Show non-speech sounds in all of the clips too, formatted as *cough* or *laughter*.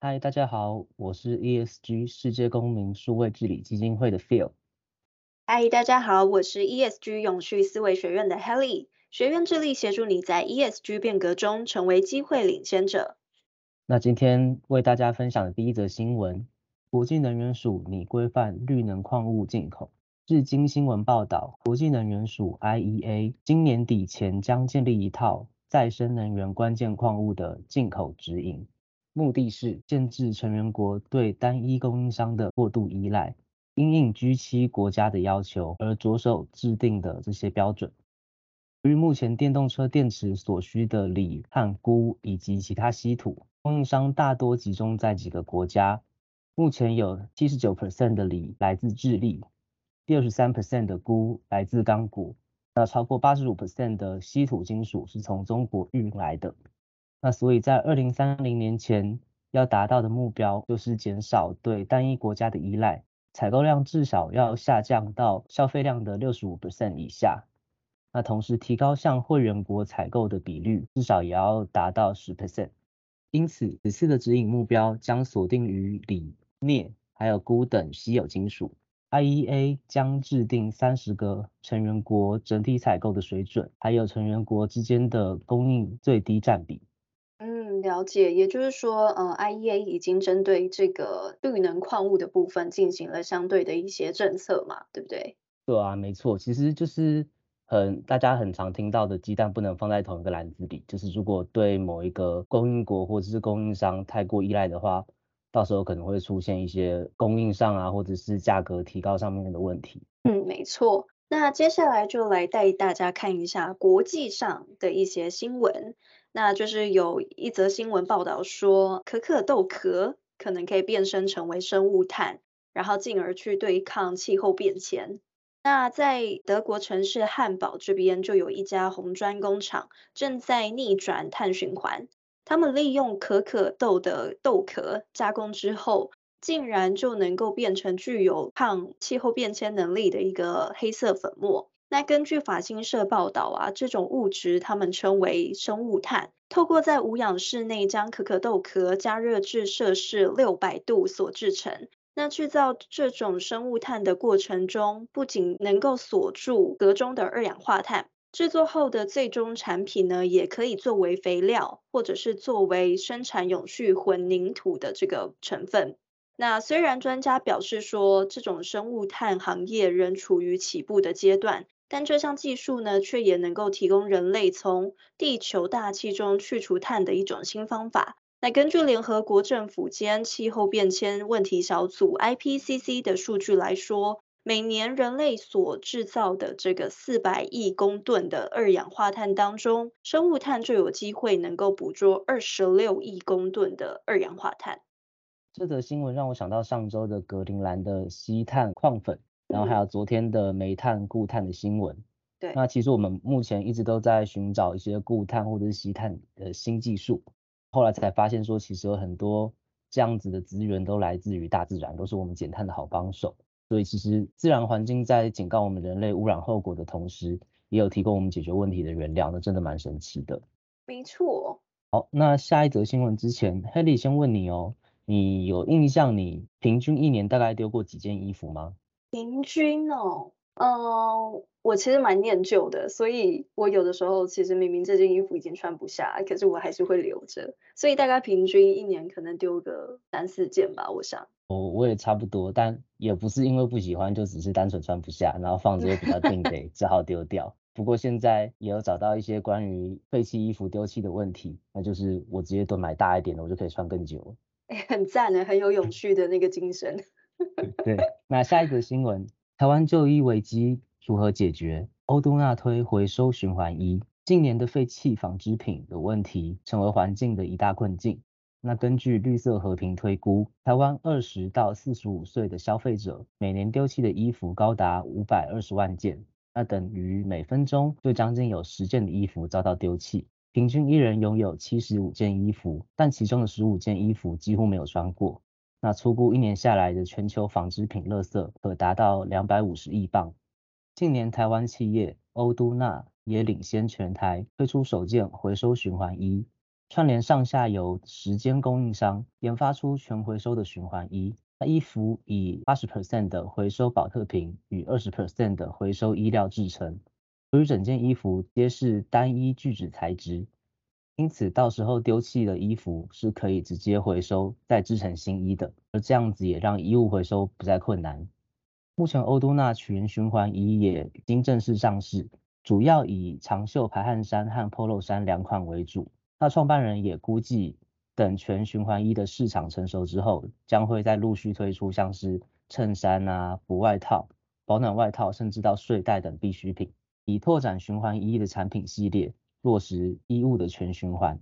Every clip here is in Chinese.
嗨，大家好，我是 ESG 世界公民数位治理基金会的 Phil。嗨，大家好，我是 ESG 永续思维学院的 Helly。学院致力协助你在 ESG 变革中成为机会领先者。那今天为大家分享的第一则新闻，国际能源署拟规范绿能矿物进口。日经新闻报道，国际能源署 IEA 今年底前将建立一套再生能源关键矿物的进口指引。目的是限制成员国对单一供应商的过度依赖，因应 G7 国家的要求而着手制定的这些标准。由于目前电动车电池所需的锂和钴以及其他稀土供应商大多集中在几个国家，目前有七十九 percent 的锂来自智利，六十三 percent 的钴来自刚果，那超过八十五 percent 的稀土金属是从中国运来的。那所以，在二零三零年前要达到的目标，就是减少对单一国家的依赖，采购量至少要下降到消费量的六十五 percent 以下。那同时提高向会员国采购的比率，至少也要达到十 percent。因此，此次的指引目标将锁定于锂、镍还有钴等稀有金属。IEA 将制定三十个成员国整体采购的水准，还有成员国之间的供应最低占比。了解，也就是说，呃，IEA 已经针对这个绿能矿物的部分进行了相对的一些政策嘛，对不对？对啊，没错，其实就是很大家很常听到的鸡蛋不能放在同一个篮子里，就是如果对某一个供应国或者是供应商太过依赖的话，到时候可能会出现一些供应上啊，或者是价格提高上面的问题。嗯，没错。那接下来就来带大家看一下国际上的一些新闻。那就是有一则新闻报道说，可可豆壳可能可以变身成为生物炭，然后进而去对抗气候变迁。那在德国城市汉堡这边，就有一家红砖工厂正在逆转碳循环。他们利用可可豆的豆壳加工之后，竟然就能够变成具有抗气候变迁能力的一个黑色粉末。那根据法新社报道啊，这种物质他们称为生物炭，透过在无氧室内将可可豆壳加热至摄氏六百度所制成。那制造这种生物炭的过程中，不仅能够锁住壳中的二氧化碳，制作后的最终产品呢，也可以作为肥料，或者是作为生产永续混凝土的这个成分。那虽然专家表示说，这种生物炭行业仍处于起步的阶段。但这项技术呢，却也能够提供人类从地球大气中去除碳的一种新方法。那根据联合国政府间气候变迁问题小组 IPCC 的数据来说，每年人类所制造的这个四百亿公吨的二氧化碳当中，生物炭就有机会能够捕捉二十六亿公吨的二氧化碳。这则新闻让我想到上周的格陵兰的吸碳矿粉。然后还有昨天的煤炭、固碳的新闻。对，那其实我们目前一直都在寻找一些固碳或者是吸碳的新技术，后来才发现说，其实有很多这样子的资源都来自于大自然，都是我们减碳的好帮手。所以其实自然环境在警告我们人类污染后果的同时，也有提供我们解决问题的原料，那真的蛮神奇的。没错。好，那下一则新闻之前，Helly 先问你哦，你有印象你平均一年大概丢过几件衣服吗？平均哦，嗯、呃，我其实蛮念旧的，所以我有的时候其实明明这件衣服已经穿不下，可是我还是会留着，所以大概平均一年可能丢个三四件吧，我想。我我也差不多，但也不是因为不喜欢，就只是单纯穿不下，然后放着又比较定 *laughs* 得，只好丢掉。不过现在也有找到一些关于废弃衣服丢弃的问题，那就是我直接都买大一点的，我就可以穿更久。欸、*laughs* 很赞呢，很有永续的那个精神。*laughs* 对，那下一个新闻，台湾就衣危机如何解决？欧都纳推回收循环衣，近年的废弃纺织品的问题成为环境的一大困境。那根据绿色和平推估，台湾二十到四十五岁的消费者每年丢弃的衣服高达五百二十万件，那等于每分钟就将近有十件的衣服遭到丢弃。平均一人拥有七十五件衣服，但其中的十五件衣服几乎没有穿过。那初估一年下来的全球纺织品垃圾可达到两百五十亿磅。近年台湾企业欧都纳也领先全台推出首件回收循环衣。串联上下游时间供应商，研发出全回收的循环衣。那衣服以八十 percent 的回收保特瓶与二十 percent 的回收衣料制成，由于整件衣服皆是单一聚酯材质，因此到时候丢弃的衣服是可以直接回收再制成新衣的。而这样子也让衣物回收不再困难。目前欧都纳全循环衣也已经正式上市，主要以长袖排汗衫和 Polo 衫两款为主。那创办人也估计，等全循环衣的市场成熟之后，将会再陆续推出像是衬衫啊、薄外套、保暖外套，甚至到睡袋等必需品，以拓展循环衣的产品系列，落实衣物的全循环。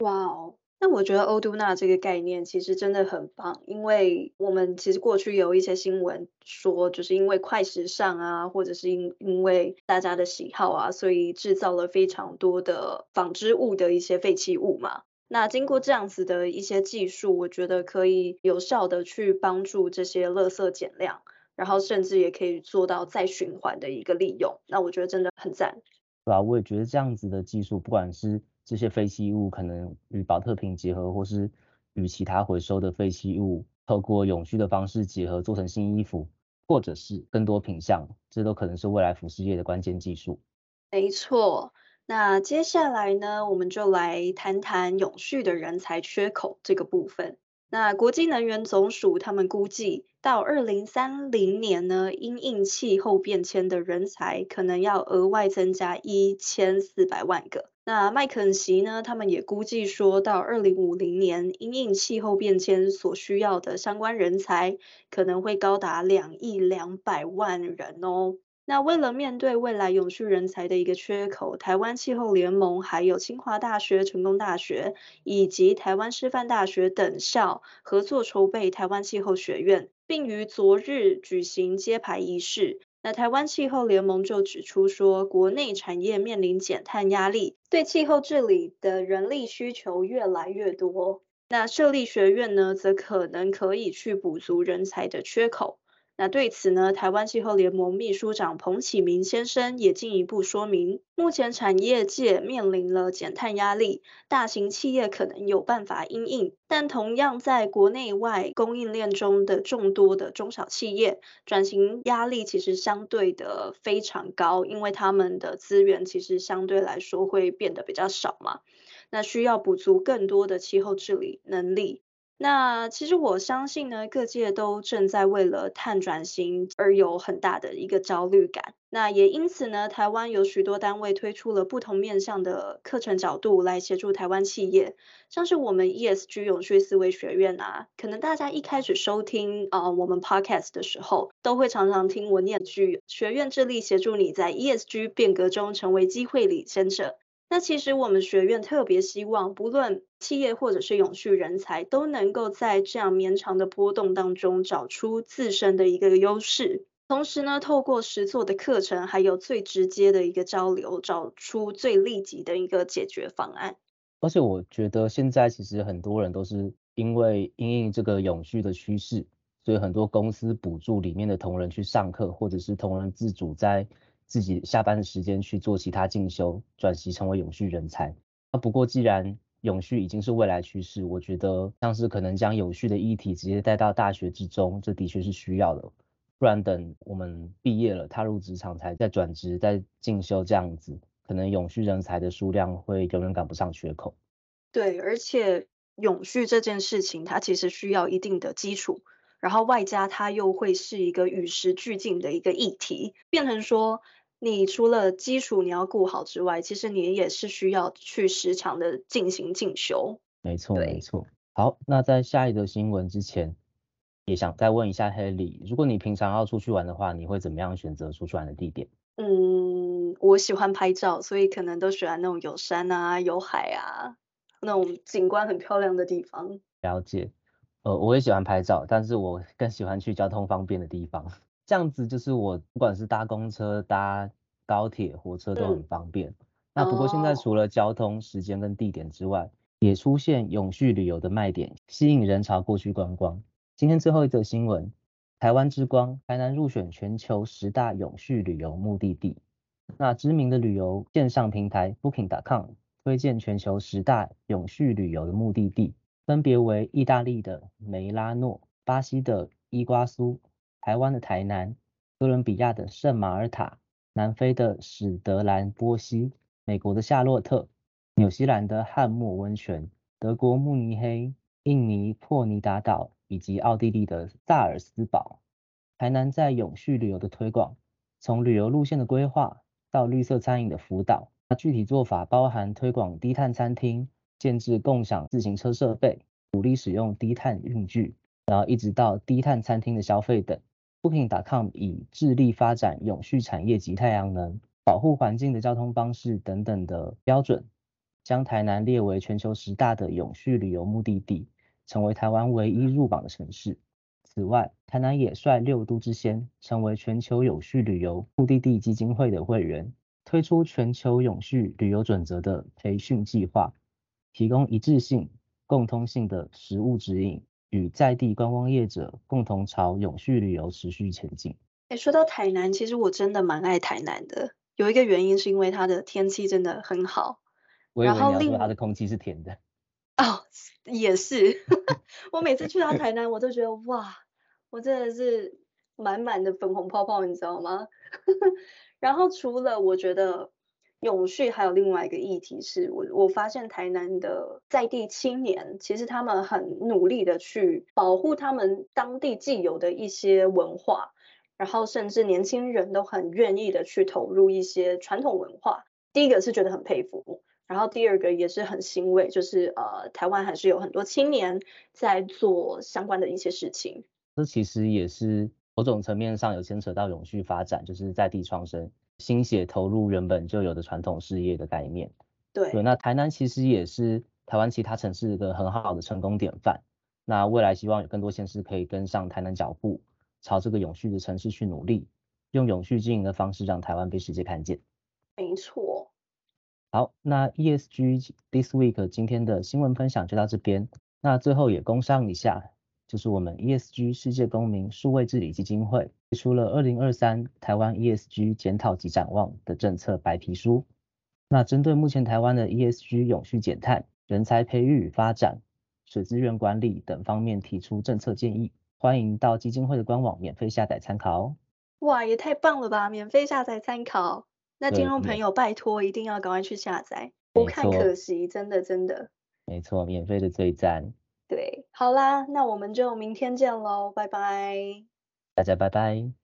哇哦！那我觉得欧都娜这个概念其实真的很棒，因为我们其实过去有一些新闻说，就是因为快时尚啊，或者是因因为大家的喜好啊，所以制造了非常多的纺织物的一些废弃物嘛。那经过这样子的一些技术，我觉得可以有效的去帮助这些垃圾减量，然后甚至也可以做到再循环的一个利用。那我觉得真的很赞。对啊，我也觉得这样子的技术，不管是这些废弃物可能与保特瓶结合，或是与其他回收的废弃物透过永续的方式结合做成新衣服，或者是更多品项，这都可能是未来服饰业的关键技术。没错，那接下来呢，我们就来谈谈永续的人才缺口这个部分。那国际能源总署他们估计，到二零三零年呢，因应气候变迁的人才可能要额外增加一千四百万个。那麦肯锡呢，他们也估计说，到二零五零年，因应气候变迁所需要的相关人才，可能会高达两亿两百万人哦。那为了面对未来永续人才的一个缺口，台湾气候联盟、还有清华大学、成功大学以及台湾师范大学等校合作筹备台湾气候学院，并于昨日举行揭牌仪式。那台湾气候联盟就指出说，国内产业面临减碳压力，对气候治理的人力需求越来越多。那设立学院呢，则可能可以去补足人才的缺口。那对此呢，台湾气候联盟秘书长彭启明先生也进一步说明，目前产业界面临了减碳压力，大型企业可能有办法因应，但同样在国内外供应链中的众多的中小企业，转型压力其实相对的非常高，因为他们的资源其实相对来说会变得比较少嘛，那需要补足更多的气候治理能力。那其实我相信呢，各界都正在为了碳转型而有很大的一个焦虑感。那也因此呢，台湾有许多单位推出了不同面向的课程角度来协助台湾企业，像是我们 ESG 永续思维学院啊，可能大家一开始收听啊、我们 Podcast 的时候，都会常常听我念句，学院致力协助你在 ESG 变革中成为机会领先者。那其实我们学院特别希望，不论企业或者是永续人才，都能够在这样绵长的波动当中找出自身的一个优势，同时呢，透过实作的课程，还有最直接的一个交流，找出最立即的一个解决方案。而且我觉得现在其实很多人都是因为因应这个永续的趋势，所以很多公司补助里面的同仁去上课，或者是同仁自主在。自己下班的时间去做其他进修，转型成为永续人才。那不过既然永续已经是未来趋势，我觉得像是可能将永续的议题直接带到大学之中，这的确是需要的。不然等我们毕业了，踏入职场才再转职、再进修这样子，可能永续人才的数量会永远赶不上缺口。对，而且永续这件事情，它其实需要一定的基础。然后外加它又会是一个与时俱进的一个议题，变成说你除了基础你要顾好之外，其实你也是需要去时常的进行进修。没错，没错。好，那在下一则新闻之前，也想再问一下 Haley，如果你平常要出去玩的话，你会怎么样选择出去玩的地点？嗯，我喜欢拍照，所以可能都喜欢那种有山啊、有海啊。那种景观很漂亮的地方。了解，呃，我也喜欢拍照，但是我更喜欢去交通方便的地方。这样子就是我不管是搭公车、搭高铁、火车都很方便。嗯、那不过现在除了交通、时间跟地点之外，也出现永续旅游的卖点，吸引人潮过去观光。今天最后一则新闻，台湾之光，台南入选全球十大永续旅游目的地。那知名的旅游线上平台 Booking.com 推荐全球十大永续旅游的目的地，分别为意大利的梅拉诺、巴西的伊瓜苏、台湾的台南、哥伦比亚的圣马尔塔、南非的史德兰波西、美国的夏洛特。纽西兰的汉默温泉、德国慕尼黑、印尼珀尼达岛以及奥地利的萨尔斯堡。台南在永续旅游的推广，从旅游路线的规划到绿色餐饮的辅导，那具体做法包含推广低碳餐厅、建置共享自行车设备、鼓励使用低碳运具，然后一直到低碳餐厅的消费等。Booking.com 以致力发展永续产业及太阳能、保护环境的交通方式等等的标准。将台南列为全球十大的永续旅游目的地，成为台湾唯一入榜的城市。此外，台南也率六都之先，成为全球永续旅游目的地基金会的会员，推出全球永续旅游准则的培训计划，提供一致性、共通性的实务指引，与在地观光业者共同朝永续旅游持续前进。哎，说到台南，其实我真的蛮爱台南的，有一个原因是因为它的天气真的很好。我以为你要说它的空气是甜的。*laughs* 哦，也是。*laughs* 我每次去到台南，我都觉得哇，我真的是满满的粉红泡泡，你知道吗？*laughs* 然后除了我觉得永续，还有另外一个议题是我我发现台南的在地青年，其实他们很努力的去保护他们当地既有的一些文化，然后甚至年轻人都很愿意的去投入一些传统文化。第一个是觉得很佩服。然后第二个也是很欣慰，就是呃，台湾还是有很多青年在做相关的一些事情。这其实也是某种层面上有牵扯到永续发展，就是在地创生，心血投入原本就有的传统事业的概念。对，对，那台南其实也是台湾其他城市一个很好的成功典范。那未来希望有更多县市可以跟上台南脚步，朝这个永续的城市去努力，用永续经营的方式让台湾被世界看见。没错。好，那 ESG this week 今天的新闻分享就到这边。那最后也工商一下，就是我们 ESG 世界公民数位治理基金会推出了二零二三台湾 ESG 检讨及展望的政策白皮书。那针对目前台湾的 ESG 永续减碳、人才培育与发展、水资源管理等方面提出政策建议，欢迎到基金会的官网免费下载参考哦。哇，也太棒了吧！免费下载参考。那听众朋友，拜托一定要赶快去下载，不看可惜，真的真的。没错，免费的最赞。对，好啦，那我们就明天见喽，拜拜。大家拜拜。